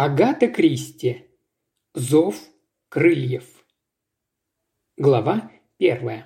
Агата Кристи. Зов крыльев. Глава первая.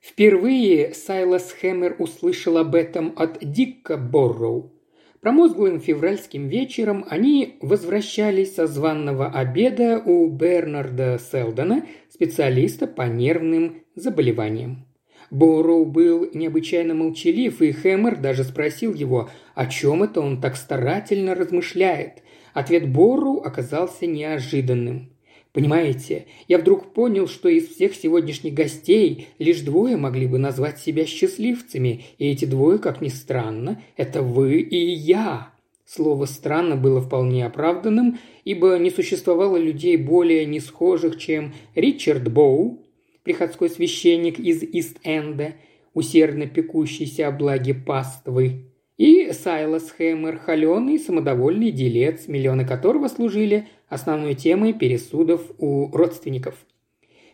Впервые Сайлас Хэммер услышал об этом от Дикка Борроу. Промозглым февральским вечером они возвращались со званного обеда у Бернарда Селдона, специалиста по нервным заболеваниям. Борроу был необычайно молчалив, и Хэммер даже спросил его, о чем это он так старательно размышляет. Ответ Борроу оказался неожиданным. Понимаете, я вдруг понял, что из всех сегодняшних гостей лишь двое могли бы назвать себя счастливцами, и эти двое, как ни странно, это вы и я. Слово «странно» было вполне оправданным, ибо не существовало людей более несхожих, чем Ричард Боу, приходской священник из Ист-Энда, усердно пекущийся о благе паствы, и Сайлас Хэммер, холеный, самодовольный делец, миллионы которого служили основной темой пересудов у родственников.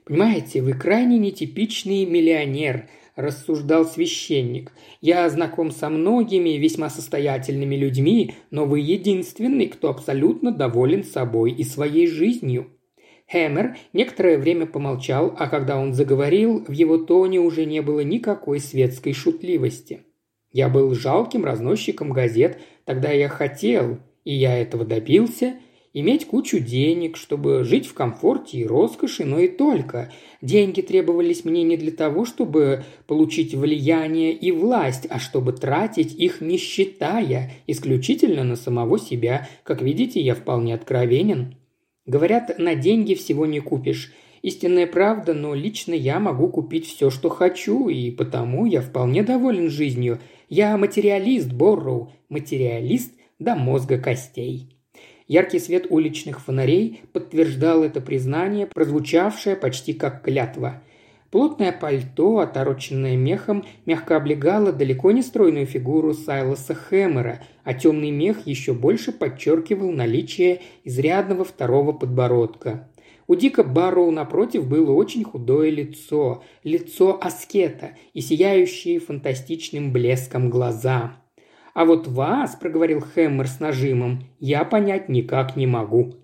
«Понимаете, вы крайне нетипичный миллионер», – рассуждал священник. «Я знаком со многими весьма состоятельными людьми, но вы единственный, кто абсолютно доволен собой и своей жизнью. Хэммер некоторое время помолчал, а когда он заговорил, в его тоне уже не было никакой светской шутливости. «Я был жалким разносчиком газет, тогда я хотел, и я этого добился, иметь кучу денег, чтобы жить в комфорте и роскоши, но и только. Деньги требовались мне не для того, чтобы получить влияние и власть, а чтобы тратить их не считая, исключительно на самого себя. Как видите, я вполне откровенен. Говорят, на деньги всего не купишь. Истинная правда, но лично я могу купить все, что хочу, и потому я вполне доволен жизнью. Я материалист, Борроу, материалист до мозга костей. Яркий свет уличных фонарей подтверждал это признание, прозвучавшее почти как клятва. Плотное пальто, отороченное мехом, мягко облегало далеко не стройную фигуру Сайлоса Хэммера, а темный мех еще больше подчеркивал наличие изрядного второго подбородка. У Дика Барроу напротив было очень худое лицо, лицо аскета и сияющие фантастичным блеском глаза. «А вот вас», – проговорил Хэммер с нажимом, – «я понять никак не могу».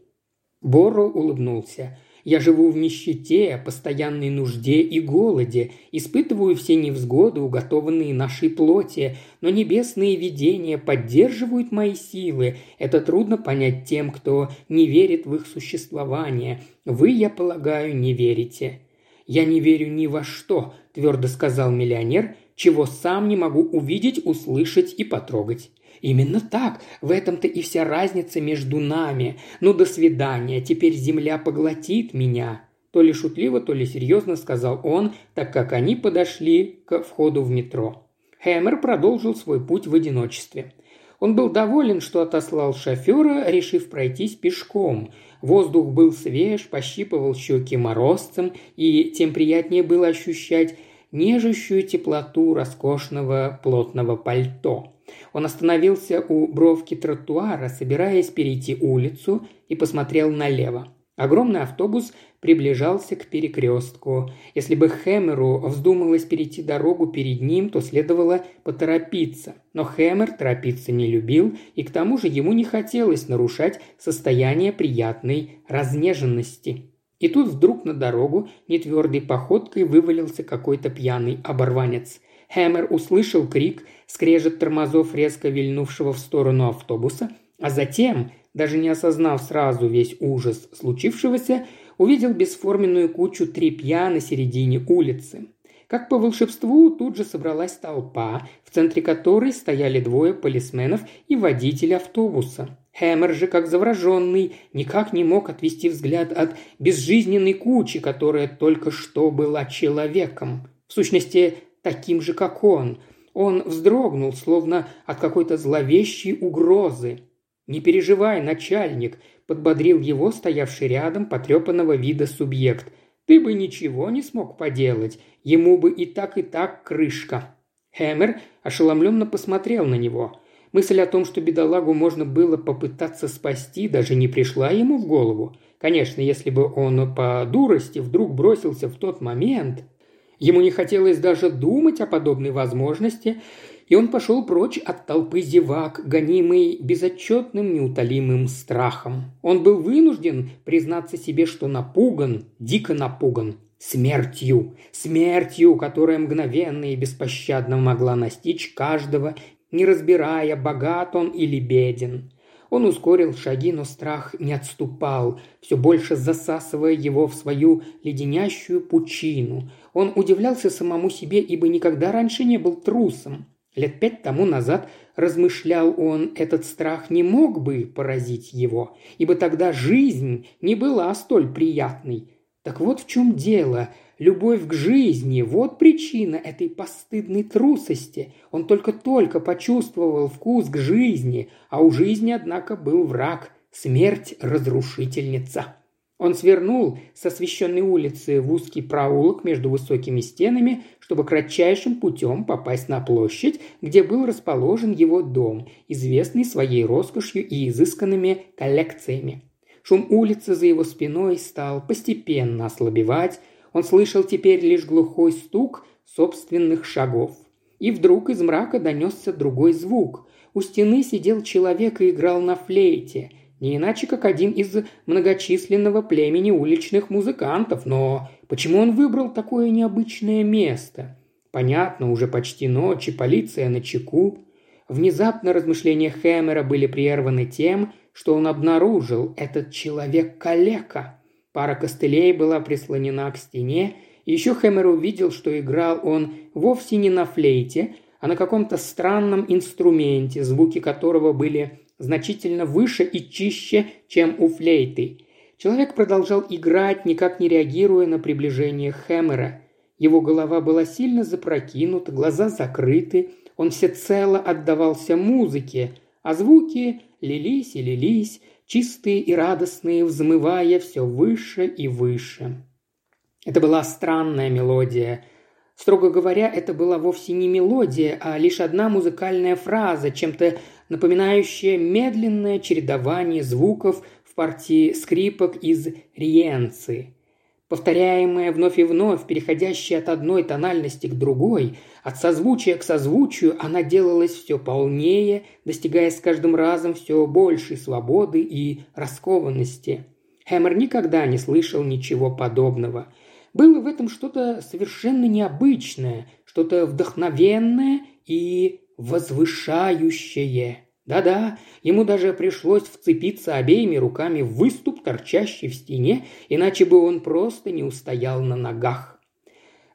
Борроу улыбнулся – я живу в нищете, постоянной нужде и голоде, испытываю все невзгоды, уготованные нашей плоти, но небесные видения поддерживают мои силы. Это трудно понять тем, кто не верит в их существование. Вы, я полагаю, не верите». «Я не верю ни во что», – твердо сказал миллионер, – «чего сам не могу увидеть, услышать и потрогать. Именно так. В этом-то и вся разница между нами. Ну, до свидания. Теперь земля поглотит меня. То ли шутливо, то ли серьезно сказал он, так как они подошли к входу в метро. Хэммер продолжил свой путь в одиночестве. Он был доволен, что отослал шофера, решив пройтись пешком. Воздух был свеж, пощипывал щеки морозцем, и тем приятнее было ощущать нежущую теплоту роскошного плотного пальто. Он остановился у бровки тротуара, собираясь перейти улицу, и посмотрел налево. Огромный автобус приближался к перекрестку. Если бы Хэмеру вздумалось перейти дорогу перед ним, то следовало поторопиться. Но Хэмер торопиться не любил, и к тому же ему не хотелось нарушать состояние приятной разнеженности. И тут вдруг на дорогу нетвердой походкой вывалился какой-то пьяный оборванец. Хэмер услышал крик, скрежет тормозов резко вильнувшего в сторону автобуса, а затем, даже не осознав сразу весь ужас случившегося, увидел бесформенную кучу тряпья на середине улицы. Как по волшебству, тут же собралась толпа, в центре которой стояли двое полисменов и водитель автобуса. Хэмер же, как завраженный, никак не мог отвести взгляд от безжизненной кучи, которая только что была человеком. В сущности, таким же, как он. Он вздрогнул, словно от какой-то зловещей угрозы. «Не переживай, начальник», – подбодрил его стоявший рядом потрепанного вида субъект. «Ты бы ничего не смог поделать. Ему бы и так, и так крышка». Хэмер ошеломленно посмотрел на него. Мысль о том, что бедолагу можно было попытаться спасти, даже не пришла ему в голову. Конечно, если бы он по дурости вдруг бросился в тот момент – Ему не хотелось даже думать о подобной возможности, и он пошел прочь от толпы зевак, гонимый безотчетным неутолимым страхом. Он был вынужден признаться себе, что напуган, дико напуган, смертью, смертью, которая мгновенно и беспощадно могла настичь каждого, не разбирая, богат он или беден. Он ускорил шаги, но страх не отступал, все больше засасывая его в свою леденящую пучину. Он удивлялся самому себе, ибо никогда раньше не был трусом. Лет пять тому назад, размышлял он, этот страх не мог бы поразить его, ибо тогда жизнь не была столь приятной. Так вот в чем дело – Любовь к жизни – вот причина этой постыдной трусости. Он только-только почувствовал вкус к жизни, а у жизни, однако, был враг – смерть-разрушительница. Он свернул с освещенной улицы в узкий проулок между высокими стенами, чтобы кратчайшим путем попасть на площадь, где был расположен его дом, известный своей роскошью и изысканными коллекциями. Шум улицы за его спиной стал постепенно ослабевать, он слышал теперь лишь глухой стук собственных шагов. И вдруг из мрака донесся другой звук. У стены сидел человек и играл на флейте. Не иначе, как один из многочисленного племени уличных музыкантов. Но почему он выбрал такое необычное место? Понятно, уже почти ночь, и полиция на чеку. Внезапно размышления Хэмера были прерваны тем, что он обнаружил этот человек-калека – Пара костылей была прислонена к стене, и еще Хэмер увидел, что играл он вовсе не на флейте, а на каком-то странном инструменте, звуки которого были значительно выше и чище, чем у флейты. Человек продолжал играть, никак не реагируя на приближение Хэмера. Его голова была сильно запрокинута, глаза закрыты, он всецело отдавался музыке, а звуки лились и лились, чистые и радостные, взмывая все выше и выше. Это была странная мелодия. Строго говоря, это была вовсе не мелодия, а лишь одна музыкальная фраза, чем-то напоминающая медленное чередование звуков в партии скрипок из Риенцы повторяемая вновь и вновь, переходящая от одной тональности к другой, от созвучия к созвучию, она делалась все полнее, достигая с каждым разом все большей свободы и раскованности. Хэмер никогда не слышал ничего подобного. Было в этом что-то совершенно необычное, что-то вдохновенное и возвышающее. Да-да, ему даже пришлось вцепиться обеими руками в выступ, торчащий в стене, иначе бы он просто не устоял на ногах.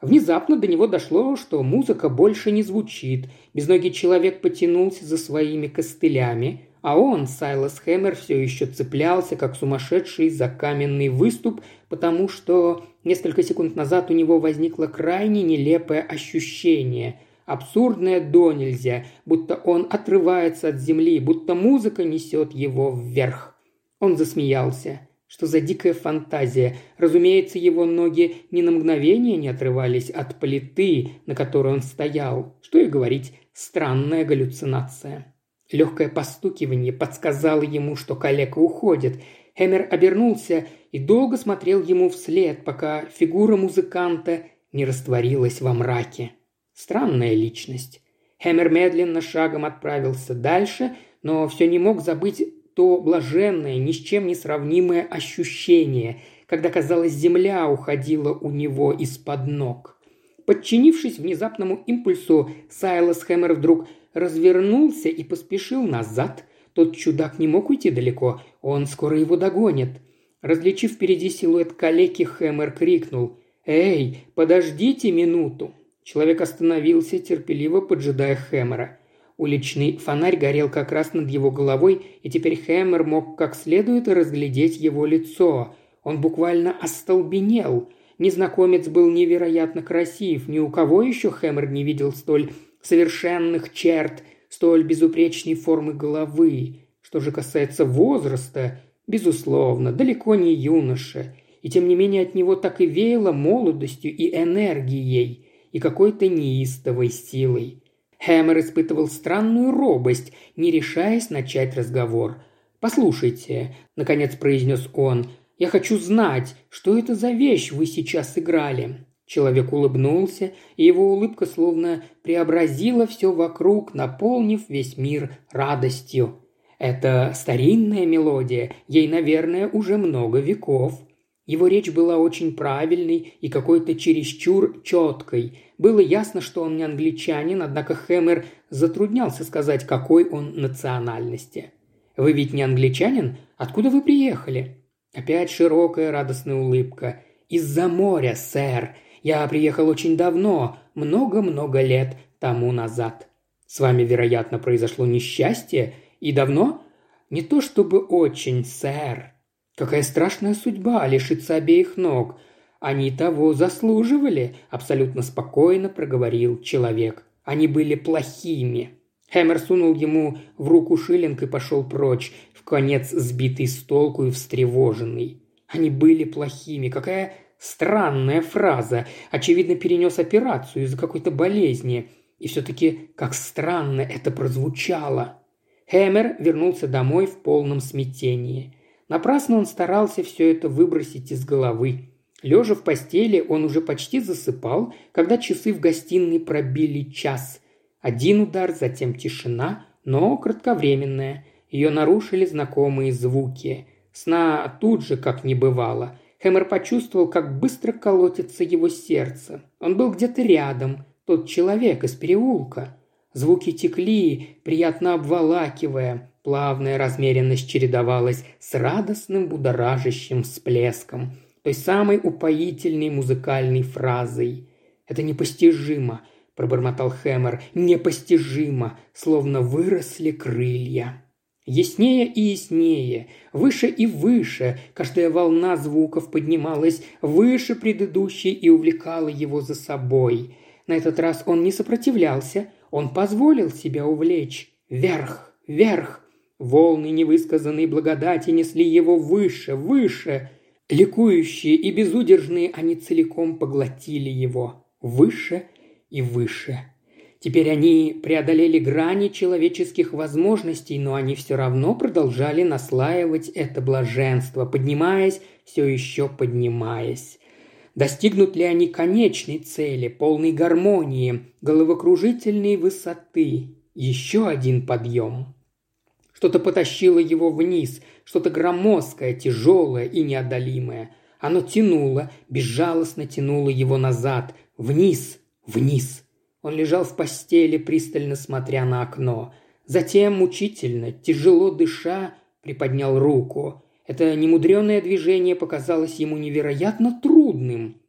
Внезапно до него дошло, что музыка больше не звучит. Безногий человек потянулся за своими костылями, а он, Сайлас Хэммер, все еще цеплялся, как сумасшедший, за каменный выступ, потому что несколько секунд назад у него возникло крайне нелепое ощущение – абсурдное до нельзя, будто он отрывается от земли, будто музыка несет его вверх. Он засмеялся. Что за дикая фантазия? Разумеется, его ноги ни на мгновение не отрывались от плиты, на которой он стоял. Что и говорить, странная галлюцинация. Легкое постукивание подсказало ему, что коллега уходит. Хэмер обернулся и долго смотрел ему вслед, пока фигура музыканта не растворилась во мраке. Странная личность. Хэмер медленно шагом отправился дальше, но все не мог забыть то блаженное, ни с чем не сравнимое ощущение, когда, казалось, земля уходила у него из-под ног. Подчинившись внезапному импульсу, Сайлас Хэмер вдруг развернулся и поспешил назад. Тот чудак не мог уйти далеко, он скоро его догонит. Различив впереди силуэт калеки, Хэмер крикнул «Эй, подождите минуту!» Человек остановился, терпеливо поджидая Хэмера. Уличный фонарь горел как раз над его головой, и теперь Хэмер мог как следует разглядеть его лицо. Он буквально остолбенел. Незнакомец был невероятно красив. Ни у кого еще Хэмер не видел столь совершенных черт, столь безупречной формы головы. Что же касается возраста, безусловно, далеко не юноша. И тем не менее от него так и веяло молодостью и энергией и какой-то неистовой силой. Хэмер испытывал странную робость, не решаясь начать разговор. «Послушайте», – наконец произнес он, – «я хочу знать, что это за вещь вы сейчас играли». Человек улыбнулся, и его улыбка словно преобразила все вокруг, наполнив весь мир радостью. Это старинная мелодия, ей, наверное, уже много веков. Его речь была очень правильной и какой-то чересчур четкой. Было ясно, что он не англичанин, однако Хэмер затруднялся сказать, какой он национальности. «Вы ведь не англичанин? Откуда вы приехали?» Опять широкая радостная улыбка. «Из-за моря, сэр. Я приехал очень давно, много-много лет тому назад. С вами, вероятно, произошло несчастье? И давно?» «Не то чтобы очень, сэр. Какая страшная судьба лишиться обеих ног. Они того заслуживали, абсолютно спокойно проговорил человек. Они были плохими. Хэмер сунул ему в руку шиллинг и пошел прочь, в конец сбитый с толку и встревоженный. Они были плохими. Какая странная фраза. Очевидно, перенес операцию из-за какой-то болезни. И все-таки как странно это прозвучало. Хэмер вернулся домой в полном смятении. Напрасно он старался все это выбросить из головы. Лежа в постели, он уже почти засыпал, когда часы в гостиной пробили час. Один удар, затем тишина, но кратковременная. Ее нарушили знакомые звуки. Сна тут же, как не бывало. Хэмер почувствовал, как быстро колотится его сердце. Он был где-то рядом, тот человек из переулка. Звуки текли, приятно обволакивая. Плавная размеренность чередовалась с радостным будоражащим всплеском, той самой упоительной музыкальной фразой. «Это непостижимо», – пробормотал Хэмер, – «непостижимо, словно выросли крылья». Яснее и яснее, выше и выше, каждая волна звуков поднималась выше предыдущей и увлекала его за собой. На этот раз он не сопротивлялся, он позволил себя увлечь. Вверх, вверх, Волны невысказанной благодати несли его выше, выше. Ликующие и безудержные они целиком поглотили его. Выше и выше. Теперь они преодолели грани человеческих возможностей, но они все равно продолжали наслаивать это блаженство, поднимаясь, все еще поднимаясь. Достигнут ли они конечной цели, полной гармонии, головокружительной высоты? Еще один подъем. Что-то потащило его вниз, что-то громоздкое, тяжелое и неодолимое. Оно тянуло, безжалостно тянуло его назад, вниз, вниз. Он лежал в постели, пристально смотря на окно. Затем, мучительно, тяжело дыша, приподнял руку. Это немудреное движение показалось ему невероятно трудным.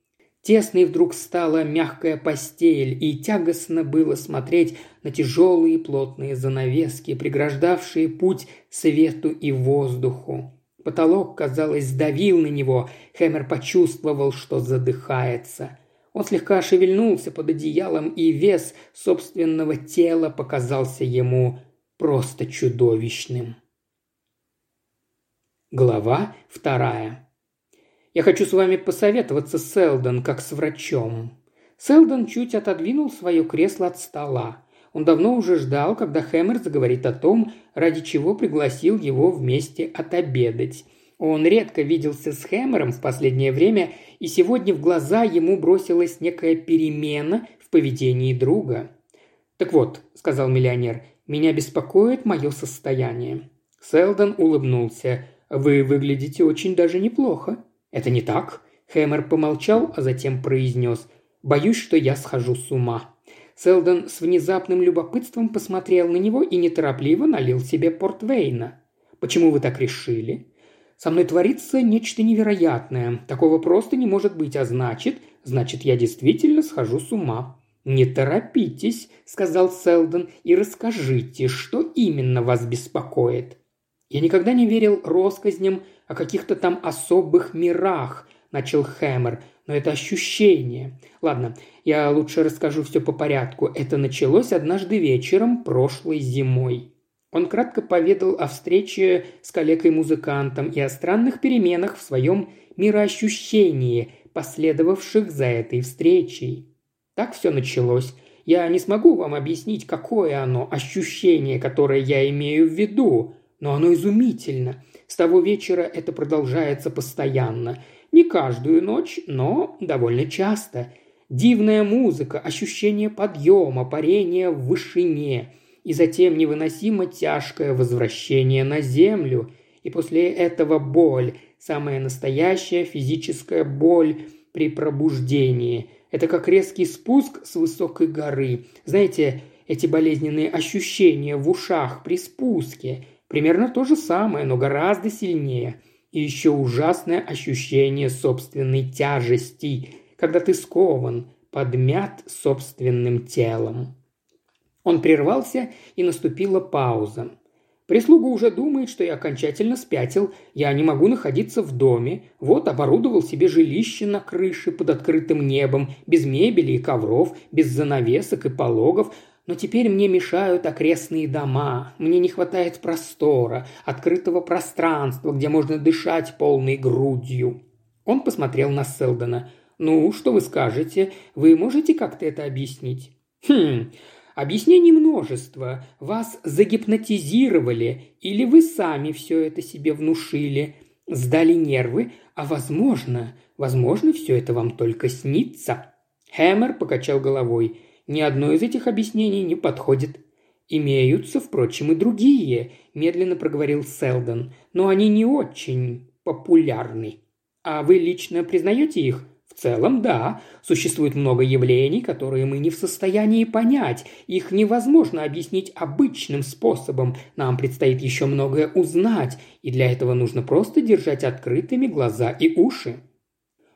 Тесной вдруг стала мягкая постель, и тягостно было смотреть на тяжелые плотные занавески, преграждавшие путь свету и воздуху. Потолок, казалось, сдавил на него. Хэмер почувствовал, что задыхается. Он слегка шевельнулся под одеялом, и вес собственного тела показался ему просто чудовищным. Глава вторая. Я хочу с вами посоветоваться, Селдон, как с врачом». Селдон чуть отодвинул свое кресло от стола. Он давно уже ждал, когда Хэмер заговорит о том, ради чего пригласил его вместе отобедать. Он редко виделся с Хэмером в последнее время, и сегодня в глаза ему бросилась некая перемена в поведении друга. «Так вот», — сказал миллионер, — «меня беспокоит мое состояние». Селдон улыбнулся. «Вы выглядите очень даже неплохо». «Это не так?» Хэмер помолчал, а затем произнес. «Боюсь, что я схожу с ума». Селдон с внезапным любопытством посмотрел на него и неторопливо налил себе портвейна. «Почему вы так решили?» «Со мной творится нечто невероятное. Такого просто не может быть, а значит, значит, я действительно схожу с ума». «Не торопитесь», — сказал Селдон, — «и расскажите, что именно вас беспокоит». «Я никогда не верил россказням о каких-то там особых мирах», – начал Хэмер. «Но это ощущение. Ладно, я лучше расскажу все по порядку. Это началось однажды вечером прошлой зимой». Он кратко поведал о встрече с коллегой-музыкантом и о странных переменах в своем мироощущении, последовавших за этой встречей. Так все началось. Я не смогу вам объяснить, какое оно ощущение, которое я имею в виду, но оно изумительно. С того вечера это продолжается постоянно. Не каждую ночь, но довольно часто. Дивная музыка, ощущение подъема, парения в вышине. И затем невыносимо тяжкое возвращение на землю. И после этого боль, самая настоящая физическая боль при пробуждении. Это как резкий спуск с высокой горы. Знаете, эти болезненные ощущения в ушах при спуске. Примерно то же самое, но гораздо сильнее. И еще ужасное ощущение собственной тяжести – когда ты скован, подмят собственным телом. Он прервался, и наступила пауза. Прислуга уже думает, что я окончательно спятил, я не могу находиться в доме, вот оборудовал себе жилище на крыше под открытым небом, без мебели и ковров, без занавесок и пологов, но теперь мне мешают окрестные дома, мне не хватает простора, открытого пространства, где можно дышать полной грудью. Он посмотрел на Селдона – «Ну, что вы скажете? Вы можете как-то это объяснить?» «Хм, объяснений множество. Вас загипнотизировали, или вы сами все это себе внушили, сдали нервы, а возможно, возможно, все это вам только снится». Хэммер покачал головой. «Ни одно из этих объяснений не подходит». «Имеются, впрочем, и другие», – медленно проговорил Селдон, – «но они не очень популярны». «А вы лично признаете их?» В целом, да, существует много явлений, которые мы не в состоянии понять. Их невозможно объяснить обычным способом. Нам предстоит еще многое узнать, и для этого нужно просто держать открытыми глаза и уши.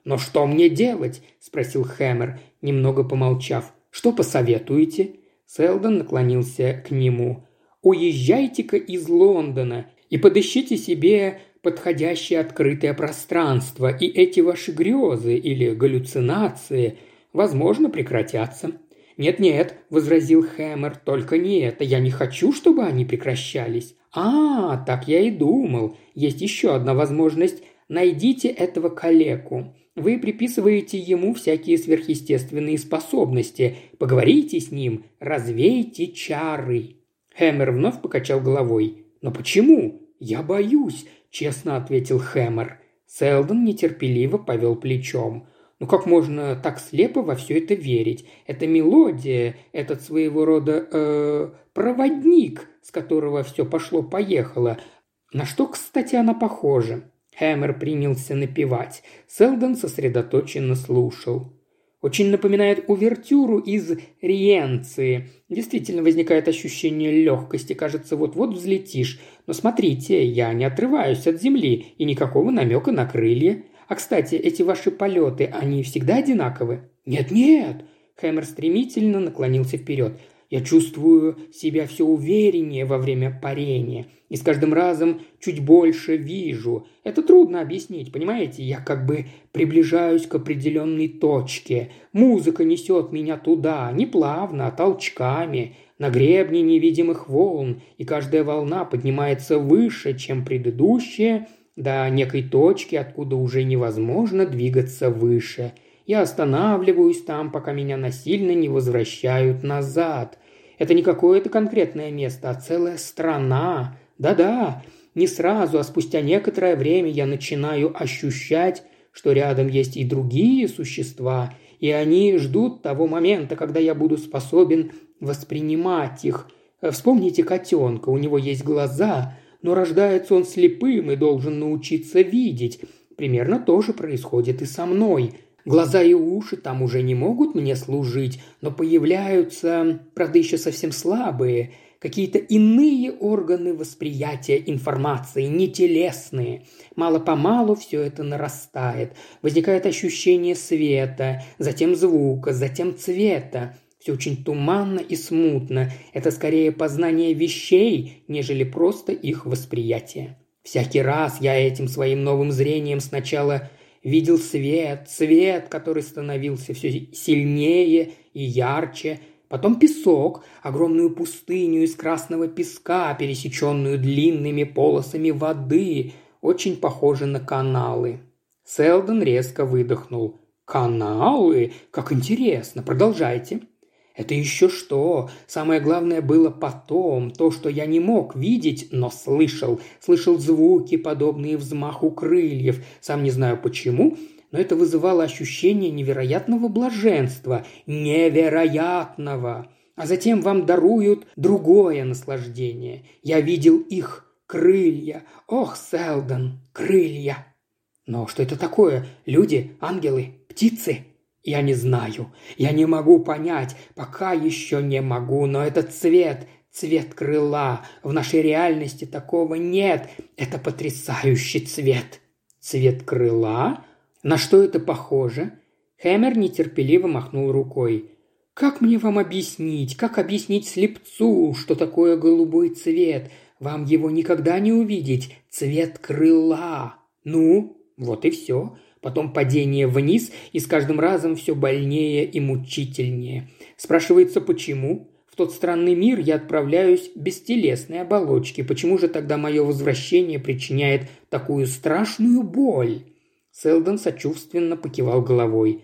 «Но что мне делать?» – спросил Хэмер, немного помолчав. «Что посоветуете?» Селдон наклонился к нему. «Уезжайте-ка из Лондона и подыщите себе подходящее открытое пространство, и эти ваши грезы или галлюцинации, возможно, прекратятся. «Нет-нет», – возразил Хэмер, – «только не это. Я не хочу, чтобы они прекращались». «А, так я и думал. Есть еще одна возможность. Найдите этого калеку. Вы приписываете ему всякие сверхъестественные способности. Поговорите с ним, развейте чары». Хэмер вновь покачал головой. «Но почему? Я боюсь. – честно ответил Хэмер. Селдон нетерпеливо повел плечом. Ну как можно так слепо во все это верить? Это мелодия, этот своего рода э, проводник, с которого все пошло-поехало. На что, кстати, она похожа? Хэмер принялся напевать. Селдон сосредоточенно слушал. Очень напоминает увертюру из Риенции. Действительно возникает ощущение легкости, кажется, вот-вот взлетишь. Но смотрите, я не отрываюсь от земли и никакого намека на крылья. А, кстати, эти ваши полеты, они всегда одинаковы? Нет-нет. Хэмер стремительно наклонился вперед. Я чувствую себя все увереннее во время парения. И с каждым разом чуть больше вижу. Это трудно объяснить, понимаете? Я как бы приближаюсь к определенной точке. Музыка несет меня туда, не плавно, а толчками, на гребне невидимых волн. И каждая волна поднимается выше, чем предыдущая, до некой точки, откуда уже невозможно двигаться выше – я останавливаюсь там, пока меня насильно не возвращают назад. Это не какое-то конкретное место, а целая страна. Да-да, не сразу, а спустя некоторое время я начинаю ощущать, что рядом есть и другие существа, и они ждут того момента, когда я буду способен воспринимать их. Вспомните котенка, у него есть глаза, но рождается он слепым и должен научиться видеть. Примерно то же происходит и со мной – Глаза и уши там уже не могут мне служить, но появляются, правда, еще совсем слабые, какие-то иные органы восприятия информации, нетелесные. Мало-помалу все это нарастает. Возникает ощущение света, затем звука, затем цвета. Все очень туманно и смутно. Это скорее познание вещей, нежели просто их восприятие. Всякий раз я этим своим новым зрением сначала видел свет, свет, который становился все сильнее и ярче, потом песок, огромную пустыню из красного песка, пересеченную длинными полосами воды, очень похожи на каналы. Селдон резко выдохнул. «Каналы? Как интересно! Продолжайте!» Это еще что? Самое главное было потом, то, что я не мог видеть, но слышал. Слышал звуки, подобные взмаху крыльев. Сам не знаю почему, но это вызывало ощущение невероятного блаженства. Невероятного! А затем вам даруют другое наслаждение. Я видел их крылья. Ох, Селдон, крылья! Но что это такое? Люди, ангелы, птицы? Я не знаю. Я не могу понять. Пока еще не могу. Но этот цвет, цвет крыла. В нашей реальности такого нет. Это потрясающий цвет. Цвет крыла? На что это похоже? Хэмер нетерпеливо махнул рукой. «Как мне вам объяснить, как объяснить слепцу, что такое голубой цвет? Вам его никогда не увидеть. Цвет крыла. Ну, вот и все. Потом падение вниз, и с каждым разом все больнее и мучительнее. Спрашивается, почему? В тот странный мир я отправляюсь без телесной оболочки. Почему же тогда мое возвращение причиняет такую страшную боль? Селдон сочувственно покивал головой.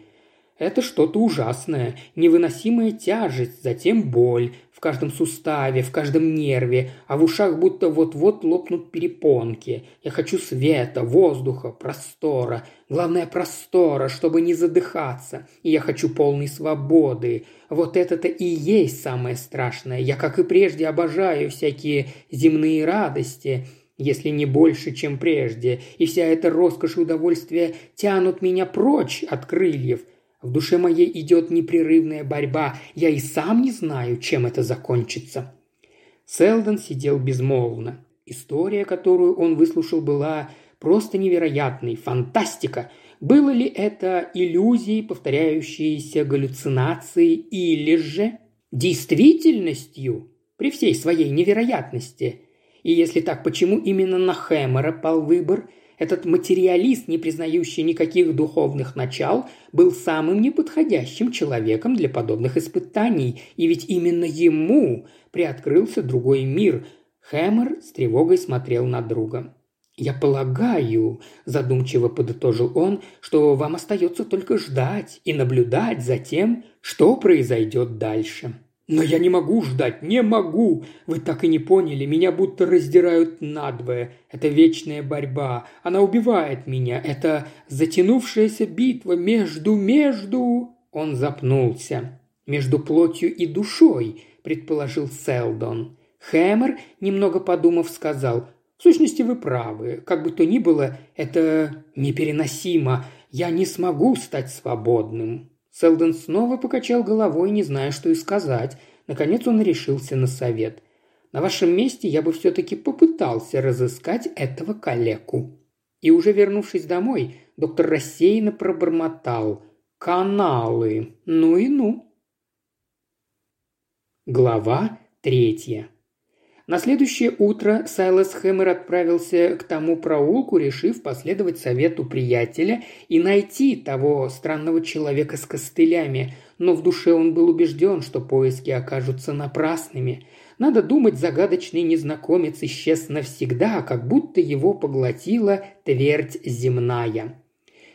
Это что-то ужасное, невыносимая тяжесть, затем боль в каждом суставе, в каждом нерве, а в ушах будто вот-вот лопнут перепонки. Я хочу света, воздуха, простора. Главное, простора, чтобы не задыхаться. И я хочу полной свободы. Вот это-то и есть самое страшное. Я, как и прежде, обожаю всякие земные радости – если не больше, чем прежде, и вся эта роскошь и удовольствие тянут меня прочь от крыльев – в душе моей идет непрерывная борьба. Я и сам не знаю, чем это закончится». Селдон сидел безмолвно. История, которую он выслушал, была просто невероятной, фантастика. Было ли это иллюзией, повторяющиеся галлюцинации, или же действительностью при всей своей невероятности? И если так, почему именно на Хэмера пал выбор – этот материалист, не признающий никаких духовных начал, был самым неподходящим человеком для подобных испытаний, и ведь именно ему приоткрылся другой мир. Хэмер с тревогой смотрел на друга. «Я полагаю», – задумчиво подытожил он, – «что вам остается только ждать и наблюдать за тем, что произойдет дальше». «Но я не могу ждать, не могу! Вы так и не поняли, меня будто раздирают надвое. Это вечная борьба, она убивает меня, это затянувшаяся битва между, между...» Он запнулся. «Между плотью и душой», – предположил Селдон. Хэмер, немного подумав, сказал, «В сущности, вы правы. Как бы то ни было, это непереносимо. Я не смогу стать свободным». Селдон снова покачал головой, не зная, что и сказать. Наконец он решился на совет. «На вашем месте я бы все-таки попытался разыскать этого калеку». И уже вернувшись домой, доктор рассеянно пробормотал. «Каналы! Ну и ну!» Глава третья. На следующее утро Сайлас Хэммер отправился к тому проулку, решив последовать совету приятеля и найти того странного человека с костылями, но в душе он был убежден, что поиски окажутся напрасными. Надо думать, загадочный незнакомец исчез навсегда, как будто его поглотила твердь земная.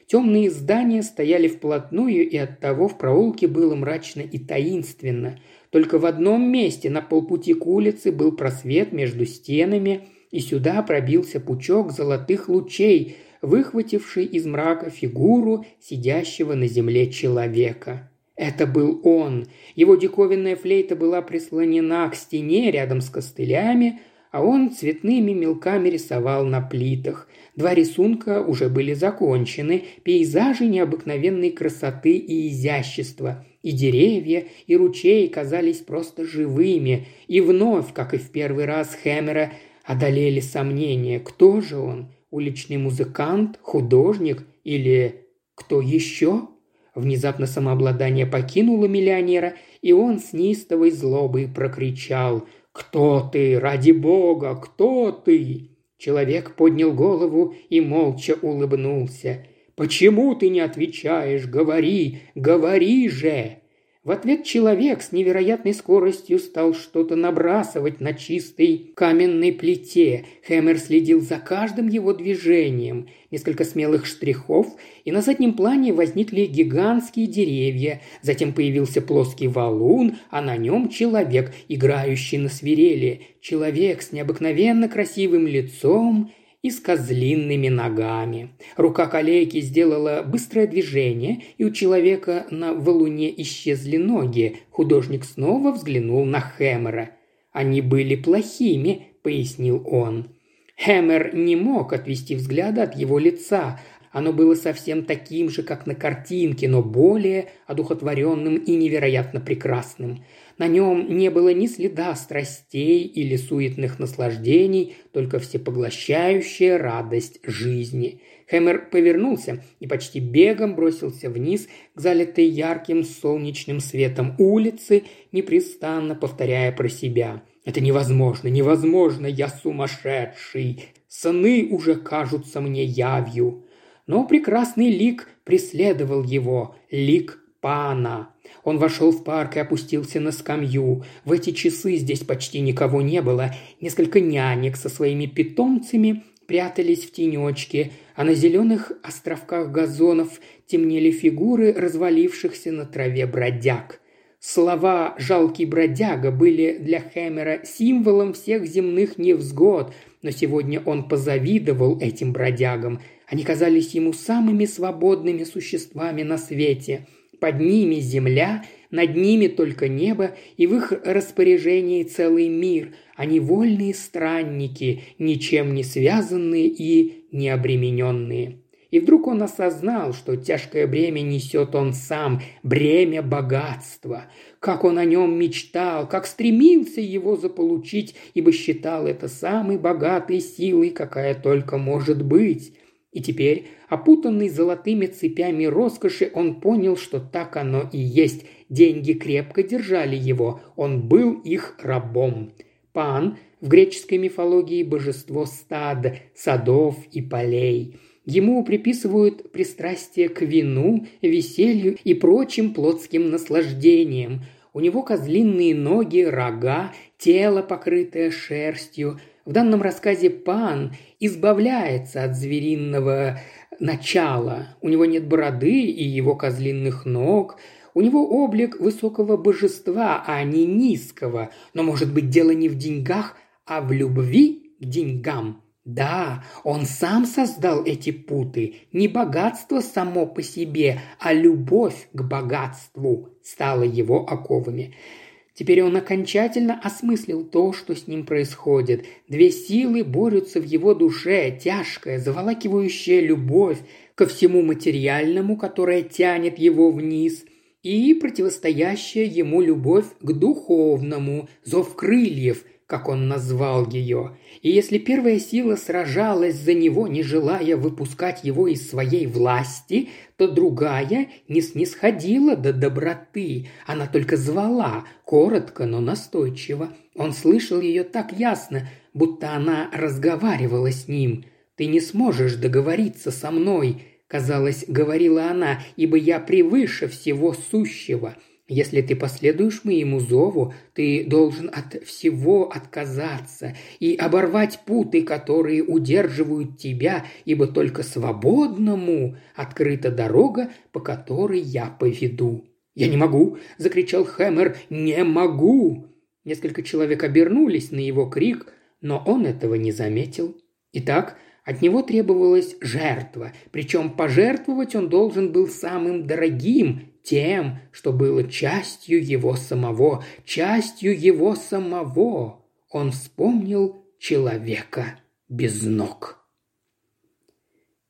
Темные здания стояли вплотную, и оттого в проулке было мрачно и таинственно – только в одном месте на полпути к улице был просвет между стенами, и сюда пробился пучок золотых лучей, выхвативший из мрака фигуру сидящего на земле человека. Это был он. Его диковинная флейта была прислонена к стене рядом с костылями, а он цветными мелками рисовал на плитах. Два рисунка уже были закончены, пейзажи необыкновенной красоты и изящества. И деревья, и ручей казались просто живыми, и вновь, как и в первый раз Хэмера, одолели сомнения, кто же он, уличный музыкант, художник или кто еще? Внезапно самообладание покинуло миллионера, и он с неистовой злобой прокричал «Кто ты? Ради бога! Кто ты?» Человек поднял голову и молча улыбнулся. «Почему ты не отвечаешь? Говори, говори же!» В ответ человек с невероятной скоростью стал что-то набрасывать на чистой каменной плите. Хэмер следил за каждым его движением. Несколько смелых штрихов, и на заднем плане возникли гигантские деревья. Затем появился плоский валун, а на нем человек, играющий на свирели. Человек с необыкновенно красивым лицом и с козлиными ногами. Рука калейки сделала быстрое движение, и у человека на валуне исчезли ноги. Художник снова взглянул на Хэмера. «Они были плохими», — пояснил он. Хэмер не мог отвести взгляда от его лица. Оно было совсем таким же, как на картинке, но более одухотворенным и невероятно прекрасным. На нем не было ни следа страстей или суетных наслаждений, только всепоглощающая радость жизни. Хэмер повернулся и почти бегом бросился вниз к залитой ярким солнечным светом улицы, непрестанно повторяя про себя. «Это невозможно, невозможно, я сумасшедший! Сны уже кажутся мне явью!» Но прекрасный лик преследовал его, лик пана. Он вошел в парк и опустился на скамью. В эти часы здесь почти никого не было. Несколько нянек со своими питомцами прятались в тенечке, а на зеленых островках газонов темнели фигуры развалившихся на траве бродяг. Слова «жалкий бродяга» были для Хэмера символом всех земных невзгод, но сегодня он позавидовал этим бродягам. Они казались ему самыми свободными существами на свете – под ними земля, над ними только небо, и в их распоряжении целый мир. Они вольные странники, ничем не связанные и не обремененные. И вдруг он осознал, что тяжкое бремя несет он сам, бремя богатства. Как он о нем мечтал, как стремился его заполучить, ибо считал это самой богатой силой, какая только может быть. И теперь, опутанный золотыми цепями роскоши, он понял, что так оно и есть. Деньги крепко держали его, он был их рабом. Пан в греческой мифологии божество стад, садов и полей. Ему приписывают пристрастие к вину, веселью и прочим плотским наслаждениям. У него козлиные ноги, рога, тело, покрытое шерстью, в данном рассказе пан избавляется от звериного начала. У него нет бороды и его козлиных ног. У него облик высокого божества, а не низкого. Но, может быть, дело не в деньгах, а в любви к деньгам. Да, он сам создал эти путы. Не богатство само по себе, а любовь к богатству стала его оковами. Теперь он окончательно осмыслил то, что с ним происходит. Две силы борются в его душе, тяжкая, заволакивающая любовь ко всему материальному, которая тянет его вниз, и противостоящая ему любовь к духовному, зов крыльев, как он назвал ее. И если первая сила сражалась за него, не желая выпускать его из своей власти, то другая не снисходила до доброты. Она только звала, коротко, но настойчиво. Он слышал ее так ясно, будто она разговаривала с ним. «Ты не сможешь договориться со мной», — казалось, говорила она, «ибо я превыше всего сущего. Если ты последуешь моему зову, ты должен от всего отказаться и оборвать путы, которые удерживают тебя, ибо только свободному открыта дорога, по которой я поведу». «Я не могу!» – закричал Хэмер. «Не могу!» Несколько человек обернулись на его крик, но он этого не заметил. Итак, от него требовалась жертва, причем пожертвовать он должен был самым дорогим, тем, что было частью его самого, частью его самого. Он вспомнил человека без ног.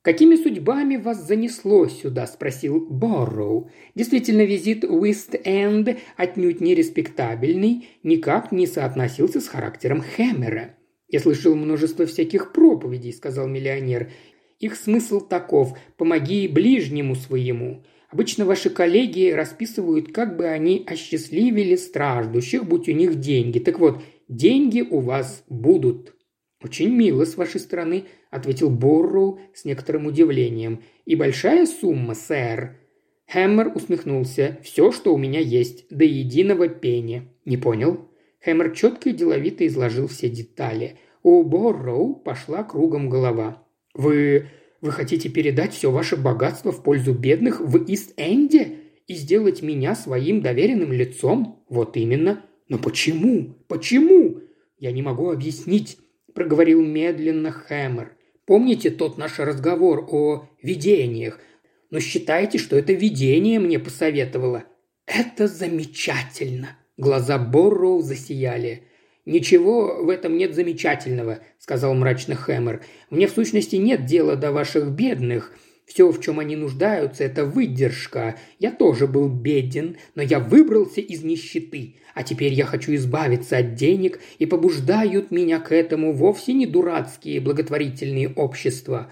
«Какими судьбами вас занесло сюда?» – спросил Борроу. Действительно, визит Уист-Энд отнюдь не респектабельный, никак не соотносился с характером Хэммера. «Я слышал множество всяких проповедей», – сказал миллионер. «Их смысл таков – помоги ближнему своему. Обычно ваши коллеги расписывают, как бы они осчастливили страждущих, будь у них деньги. Так вот, деньги у вас будут». «Очень мило с вашей стороны», – ответил Борроу с некоторым удивлением. «И большая сумма, сэр?» Хэммер усмехнулся. «Все, что у меня есть, до единого пени». «Не понял?» Хэммер четко и деловито изложил все детали. У Борроу пошла кругом голова. «Вы вы хотите передать все ваше богатство в пользу бедных в Ист-Энде и сделать меня своим доверенным лицом? Вот именно. Но почему? Почему? Я не могу объяснить, проговорил медленно Хэмер. Помните тот наш разговор о видениях? Но считайте, что это видение мне посоветовало». «Это замечательно!» Глаза Борроу засияли. «Ничего в этом нет замечательного», – сказал мрачно Хэмер. «Мне в сущности нет дела до ваших бедных. Все, в чем они нуждаются, это выдержка. Я тоже был беден, но я выбрался из нищеты. А теперь я хочу избавиться от денег, и побуждают меня к этому вовсе не дурацкие благотворительные общества.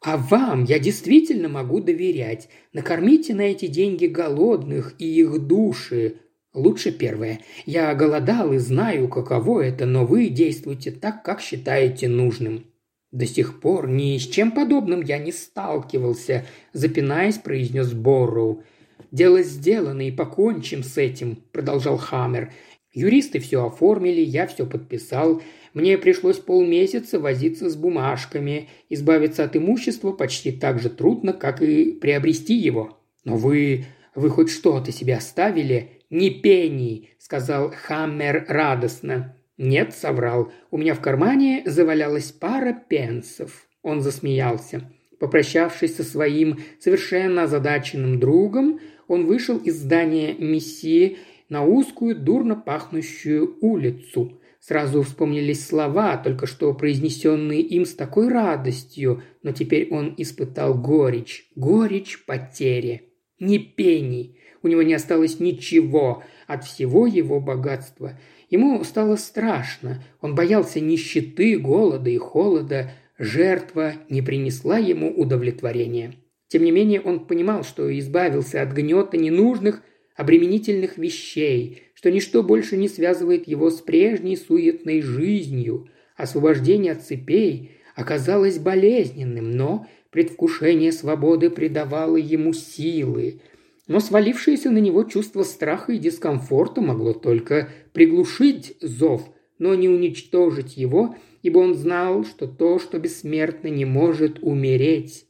А вам я действительно могу доверять. Накормите на эти деньги голодных и их души. Лучше первое. Я голодал и знаю, каково это, но вы действуйте так, как считаете нужным. «До сих пор ни с чем подобным я не сталкивался», – запинаясь, произнес Борроу. «Дело сделано, и покончим с этим», – продолжал Хаммер. «Юристы все оформили, я все подписал. Мне пришлось полмесяца возиться с бумажками. Избавиться от имущества почти так же трудно, как и приобрести его. Но вы... вы хоть что-то себе оставили?» «Ни пенни», – сказал Хаммер радостно. «Нет», — соврал. «У меня в кармане завалялась пара пенсов». Он засмеялся. Попрощавшись со своим совершенно озадаченным другом, он вышел из здания мессии на узкую, дурно пахнущую улицу. Сразу вспомнились слова, только что произнесенные им с такой радостью, но теперь он испытал горечь, горечь потери. Ни пени, у него не осталось ничего от всего его богатства – Ему стало страшно. Он боялся нищеты, голода и холода. Жертва не принесла ему удовлетворения. Тем не менее, он понимал, что избавился от гнета ненужных, обременительных вещей, что ничто больше не связывает его с прежней суетной жизнью. Освобождение от цепей оказалось болезненным, но предвкушение свободы придавало ему силы – но свалившееся на него чувство страха и дискомфорта могло только приглушить зов, но не уничтожить его, ибо он знал, что то, что бессмертно, не может умереть.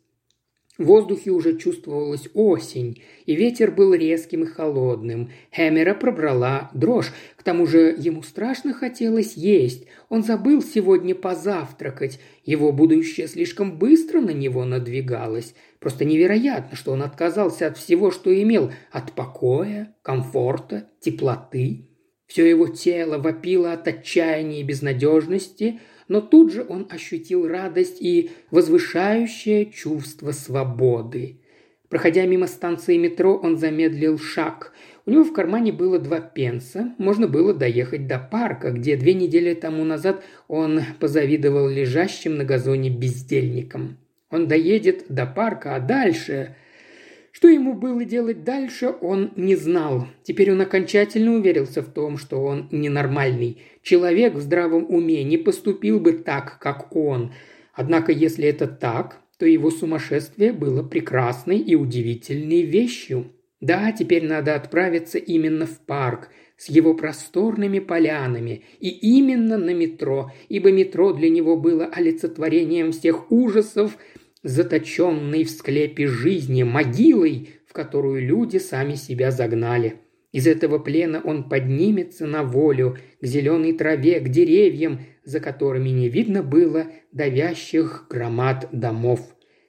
В воздухе уже чувствовалась осень, и ветер был резким и холодным. Хэмера пробрала дрожь. К тому же ему страшно хотелось есть. Он забыл сегодня позавтракать. Его будущее слишком быстро на него надвигалось. Просто невероятно, что он отказался от всего, что имел. От покоя, комфорта, теплоты. Все его тело вопило от отчаяния и безнадежности – но тут же он ощутил радость и возвышающее чувство свободы. Проходя мимо станции метро, он замедлил шаг. У него в кармане было два пенса. Можно было доехать до парка, где две недели тому назад он позавидовал лежащим на газоне бездельникам. Он доедет до парка, а дальше... Что ему было делать дальше, он не знал. Теперь он окончательно уверился в том, что он ненормальный. Человек в здравом уме не поступил бы так, как он. Однако, если это так, то его сумасшествие было прекрасной и удивительной вещью. Да, теперь надо отправиться именно в парк, с его просторными полянами, и именно на метро, ибо метро для него было олицетворением всех ужасов, заточенной в склепе жизни, могилой, в которую люди сами себя загнали. Из этого плена он поднимется на волю, к зеленой траве, к деревьям, за которыми не видно было давящих громад домов.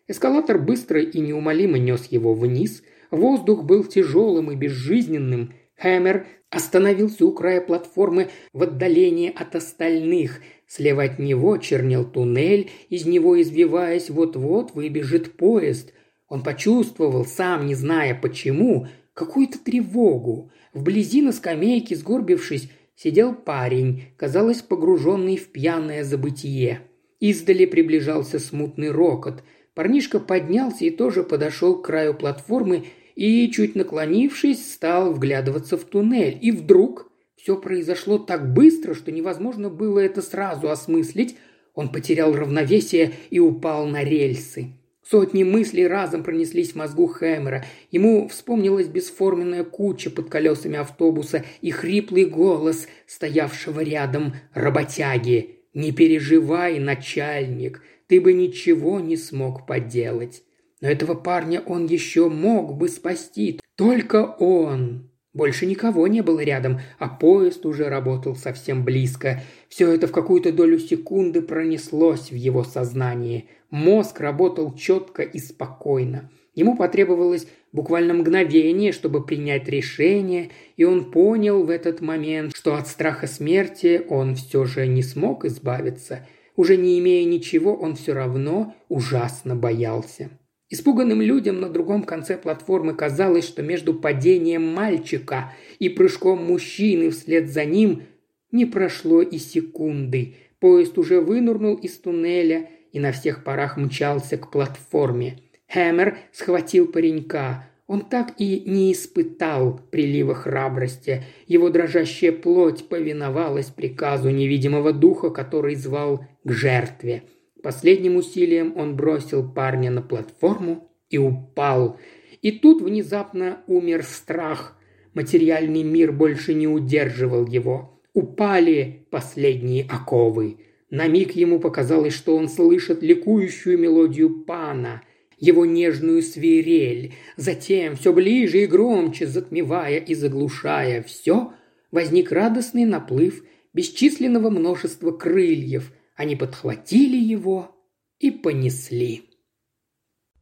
Эскалатор быстро и неумолимо нес его вниз. Воздух был тяжелым и безжизненным. Хэмер остановился у края платформы в отдалении от остальных – Слева от него чернел туннель, из него извиваясь вот-вот выбежит поезд. Он почувствовал, сам не зная почему, какую-то тревогу. Вблизи на скамейке, сгорбившись, сидел парень, казалось, погруженный в пьяное забытие. Издали приближался смутный рокот. Парнишка поднялся и тоже подошел к краю платформы и, чуть наклонившись, стал вглядываться в туннель. И вдруг все произошло так быстро, что невозможно было это сразу осмыслить. Он потерял равновесие и упал на рельсы. Сотни мыслей разом пронеслись в мозгу Хэмера. Ему вспомнилась бесформенная куча под колесами автобуса и хриплый голос стоявшего рядом работяги. «Не переживай, начальник, ты бы ничего не смог поделать». Но этого парня он еще мог бы спасти. Только он. Больше никого не было рядом, а поезд уже работал совсем близко. Все это в какую-то долю секунды пронеслось в его сознании. Мозг работал четко и спокойно. Ему потребовалось буквально мгновение, чтобы принять решение, и он понял в этот момент, что от страха смерти он все же не смог избавиться. Уже не имея ничего, он все равно ужасно боялся. Испуганным людям на другом конце платформы казалось, что между падением мальчика и прыжком мужчины вслед за ним не прошло и секунды. Поезд уже вынурнул из туннеля и на всех парах мчался к платформе. Хэмер схватил паренька. Он так и не испытал прилива храбрости. Его дрожащая плоть повиновалась приказу невидимого духа, который звал к жертве – Последним усилием он бросил парня на платформу и упал. И тут внезапно умер страх. Материальный мир больше не удерживал его. Упали последние оковы. На миг ему показалось, что он слышит ликующую мелодию пана, его нежную свирель. Затем, все ближе и громче, затмевая и заглушая все, возник радостный наплыв бесчисленного множества крыльев – они подхватили его и понесли.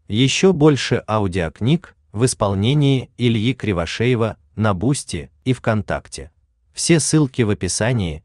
Еще больше аудиокниг в исполнении Ильи Кривошеева на Бусти и ВКонтакте. Все ссылки в описании